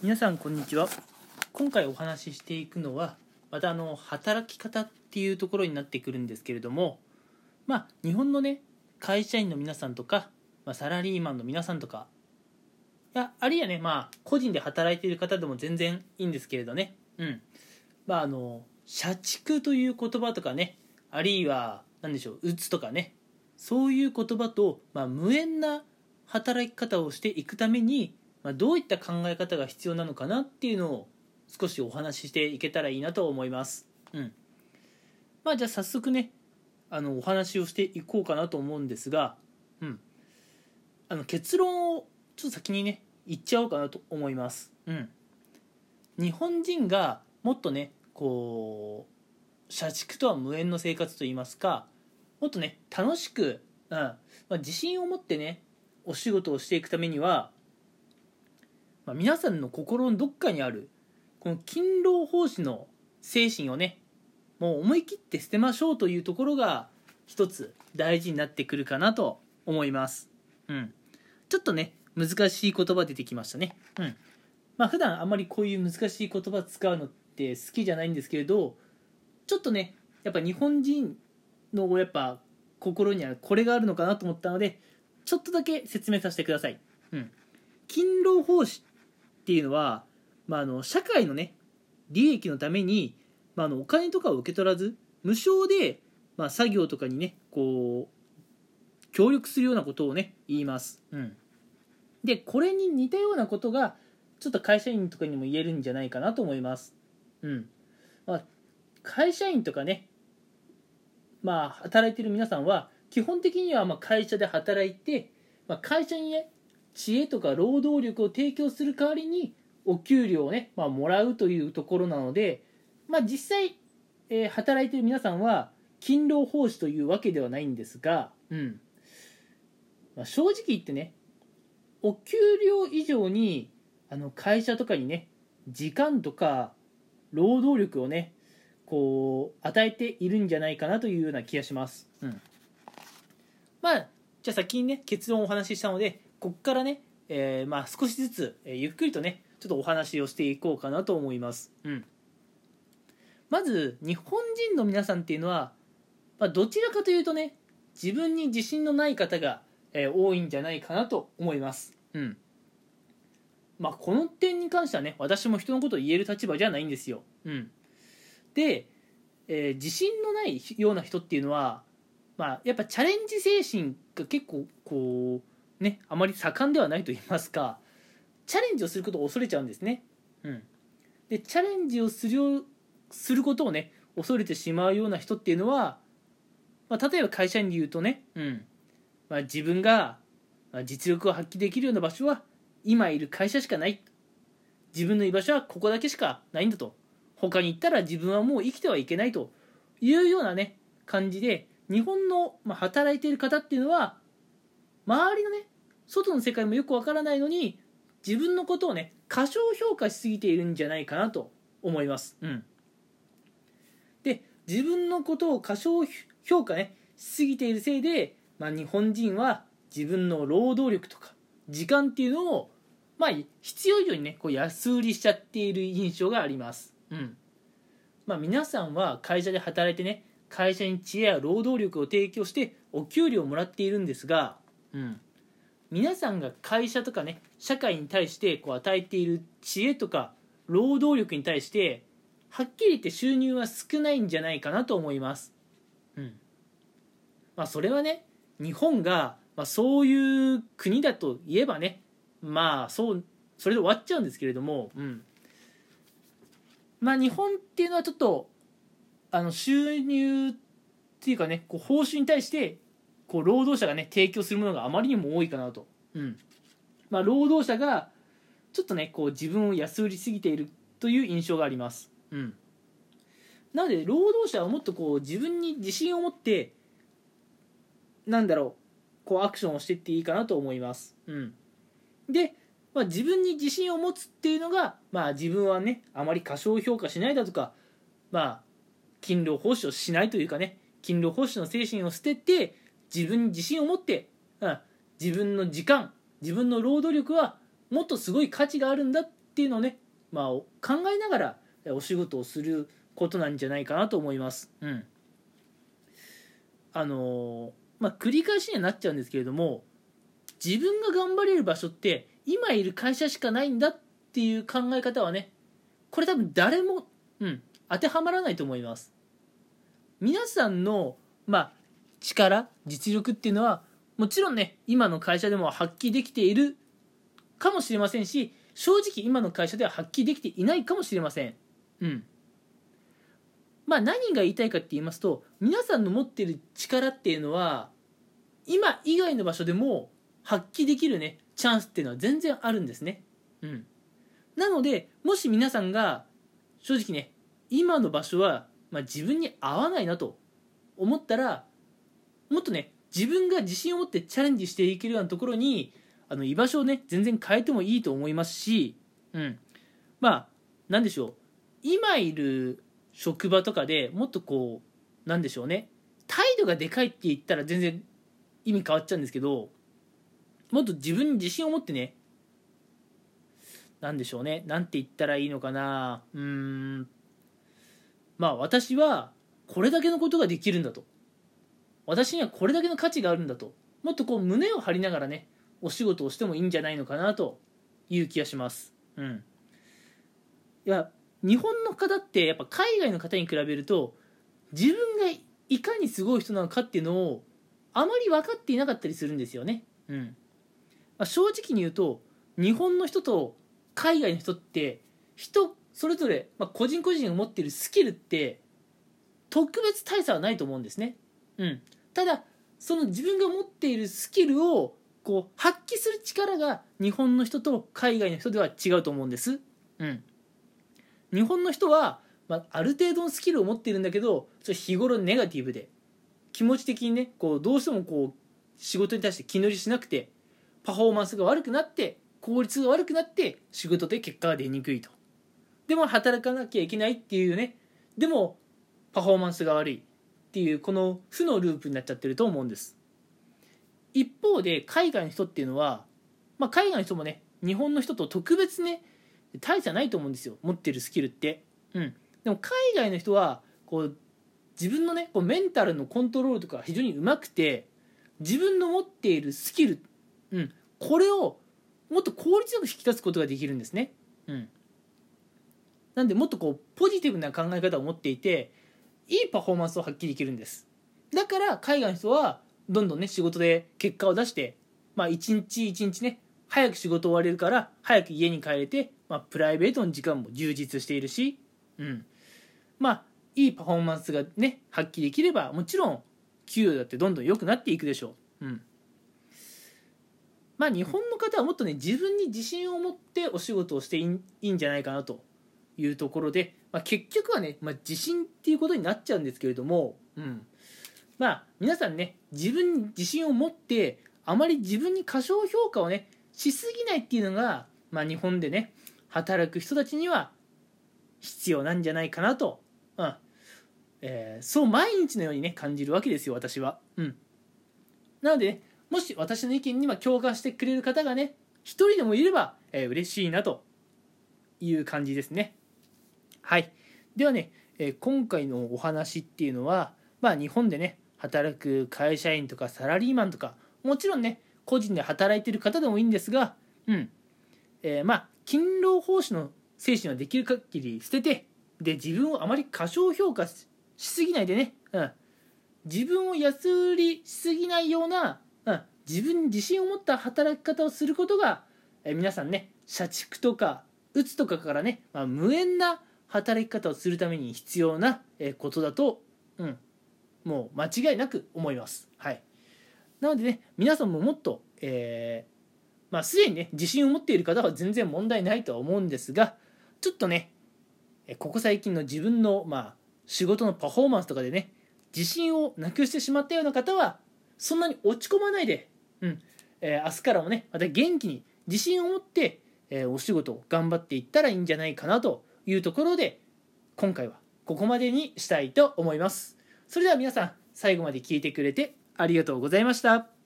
皆さんこんにちは。今回お話ししていくのはまたあの働き方っていうところになってくるんですけれどもまあ日本のね会社員の皆さんとか、まあ、サラリーマンの皆さんとかいやあるいはねまあ個人で働いている方でも全然いいんですけれどね。うん。まああの社畜という言葉とかねあるいは何でしょううつとかねそういう言葉と、まあ、無縁な働き方をしていくために、まあ、どういった考え方が必要なのかなっていうのを少しお話ししていけたらいいなと思います。うん。まあじゃあ早速ね、あのお話をしていこうかなと思うんですが、うん。あの結論をちょっと先にね、言っちゃおうかなと思います。うん。日本人がもっとね、こう、社畜とは無縁の生活といいますか、もっとね、楽しく、うん。まあ、自信を持ってね、お仕事をしていくためには、まあ、皆さんの心のどっかにあるこの勤労奉仕の精神をねもう思い切って捨てましょうというところが一つ大事になってくるかなと思います。うん。ちょっとね難しい言葉出てきましたね。うん。まあ普段あんまりこういう難しい言葉使うのって好きじゃないんですけれどちょっとねやっぱ日本人のやっぱ心にはこれがあるのかなと思ったのでちょっとだけ説明させてください。うん。勤労奉仕っていうのはまあ、あの社会のね利益のために、まあ、あのお金とかを受け取らず無償で、まあ、作業とかにねこう協力するようなことをね言います、うん、でこれに似たようなことがちょっと会社員とかにも言えるんじゃないかなと思います、うん。まあ、会社員とかねまあ働いてる皆さんは基本的にはまあ会社で働いて、まあ、会社にね知恵とか労働力を提供する代わりにお給料をね、まあ、もらうというところなので、まあ、実際、えー働いている皆さんは勤労奉仕というわけではないんですが、うんまあ、正直言ってねお給料以上にあの会社とかにね時間とか労働力をねこう与えているんじゃないかなというような気がします。うん、まあじゃあ先にね結論をお話ししたのでこっからね、えーまあ、少しずつ、えーゆっくりとねちょっとお話をしていこうかなと思います。うん、まず日本人の皆さんっていうのは、まあ、どちらかというとね自分に自信のない方が、えー多いんじゃないかなと思います。うんまあ、この点に関してはね私も人のことを言える立場じゃないんですよ。うん、で、えー自信のないような人っていうのは、まあ、やっぱチャレンジ精神が結構こうねあまり盛んではないと言いますかチャレンジをすることを恐れちゃうんですね。うん、でチャレンジをするすることをね恐れてしまうような人っていうのは、まあ、例えば会社員で言うとね、うん。まあ、自分が実力を発揮できるような場所は今いる会社しかない。自分の居場所はここだけしかないんだと。他に行ったら自分はもう生きてはいけないというようなね感じで日本の、働いている方っていうのは周りのね外の世界もよくわからないのに自分のことをね過小評価しすぎているんじゃないかなと思います。うん、で自分のことを過小評価ねしすぎているせいで、まあ、日本人は自分の労働力とか時間っていうのを、まあ、必要以上にねこう安売りしちゃっている印象があります。うんまあ、皆さんは会社で働いてね会社に知恵や労働力を提供してお給料をもらっているんですが、うん、皆さんが会社とかね社会に対してこう与えている知恵とか労働力に対してはっきり言って収入は少ないんじゃないかなと思います。うん。まあ、それはね日本が、まあ、そういう国だといえばねまあそうそれで終わっちゃうんですけれども、うん、まあ日本っていうのはちょっとあの収入っていうかねこう報酬に対してこう労働者がね提供するものがあまりにも多いかなと、うん。まあ、労働者がちょっとねこう自分を安売りすぎているという印象があります、うん、なので労働者はもっとこう自分に自信を持ってなんだろうこうアクションをしていっていいかなと思います、うん、で、まあ、自分に自信を持つっていうのが、まあ、自分はねあまり過小評価しないだとかまあ勤労奉仕をしないというかね勤労奉仕の精神を捨てて自分に自信を持って、うん、自分の時間自分の労働力はもっとすごい価値があるんだっていうのをね、まあ、考えながらお仕事をすることなんじゃないかなと思います。うんあのまあ、繰り返しにはなっちゃうんですけれども自分が頑張れる場所って今いる会社しかないんだっていう考え方はねこれ多分誰も、うん、当てはまらないと思います皆さんの、まあ、力実力っていうのはもちろんね今の会社でも発揮できているかもしれませんし正直今の会社では発揮できていないかもしれません。うん。まあ何が言いたいかって言いますと皆さんの持ってる力っていうのは今以外の場所でも発揮できるねチャンスっていうのは全然あるんですね。うん。なのでもし皆さんが正直ね今の場所は、まあ、自分に合わないなと思ったらもっとね自分が自信を持ってチャレンジしていけるようなところにあの居場所をね全然変えてもいいと思いますし、うん、まあ何でしょう。今いる職場とかでもっとこうなんでしょうね。態度がでかいって言ったら全然意味変わっちゃうんですけどもっと自分に自信を持ってね何でしょうね。何て言ったらいいのかな。うーん。まあ私はこれだけのことができるんだと。私にはこれだけの価値があるんだと。もっとこう胸を張りながらねお仕事をしてもいいんじゃないのかなと。いう気がします。うん。いや日本の方ってやっぱ海外の方に比べると自分がいかにすごい人なのかっていうのをあまり分かっていなかったりするんですよね。うん、まあ、正直に言うと日本の人と海外の人って人それぞれ、まあ、個人個人が持ってるスキルって特別大差はないと思うんですね。うん、ただその自分が持っているスキルをこう発揮する力が日本の人と海外の人では違うと思うんです。うん、日本の人は、まあ、ある程度のスキルを持っているんだけどそれ日頃ネガティブで気持ち的にねこうどうしてもこう仕事に対して気乗りしなくてパフォーマンスが悪くなって効率が悪くなって仕事で結果が出にくいと。でも働かなきゃいけないっていうね。でもパフォーマンスが悪い。っていうこの負のループになっちゃってると思うんです。一方で海外の人っていうのは、まあ、海外の人もね日本の人と特別ね大差ないと思うんですよ。持ってるスキルって。うん。でも海外の人はこう自分のねこうメンタルのコントロールとか非常にうまくて自分の持っているスキル、うん、これをもっと効率よく引き出すことができるんですね。うん、なんでもっとこうポジティブな考え方を持っていていいパフォーマンスを発揮できるんです。だから海外の人はどんどんね仕事で結果を出してまあ一日一日ね早く仕事終われるから早く家に帰れて、まあ、プライベートの時間も充実しているし、うん、まあいいパフォーマンスがね発揮できればもちろん給与だってどんどん良くなっていくでしょう、うん、まあ日本の方はもっとね自分に自信を持ってお仕事をしていいんじゃないかなというところで、まあ、結局はね、まあ、自信っていうことになっちゃうんですけれども、うん、まあ皆さんね自分に自信を持ってあまり自分に過小評価をねしすぎないっていうのが、まあ、日本でね働く人たちには必要なんじゃないかなと、うんえー、そう毎日のようにね感じるわけですよ私は。うん、なので、ね、もし私の意見には共感してくれる方がね一人でもいれば、えー、嬉しいなという感じですね。はい。ではね、え、今回のお話っていうのは、まあ、日本でね働く会社員とかサラリーマンとかもちろんね個人で働いてる方でもいいんですが、うん。えー、まあ勤労奉仕の精神はできる限り捨ててで自分をあまり過小評価しすぎないでね、うん、自分を安売りしすぎないような、うん、自分に自信を持った働き方をすることが、えー、皆さんね社畜とかうつとかからね、まあ、無縁な働き方をするために必要なことだと、うん、もう間違いなく思います。はい、なのでね皆さんももっと、えー、まあ、すでにね自信を持っている方は全然問題ないとは思うんですがちょっとねここ最近の自分の、まあ、仕事のパフォーマンスとかでね自信をなくしてしまったような方はそんなに落ち込まないで、うんえー、明日からもねまた元気に自信を持って、えー、お仕事を頑張っていったらいいんじゃないかなというところで今回はここまでにしたいと思います。それでは皆さん最後まで聞いてくれてありがとうございました。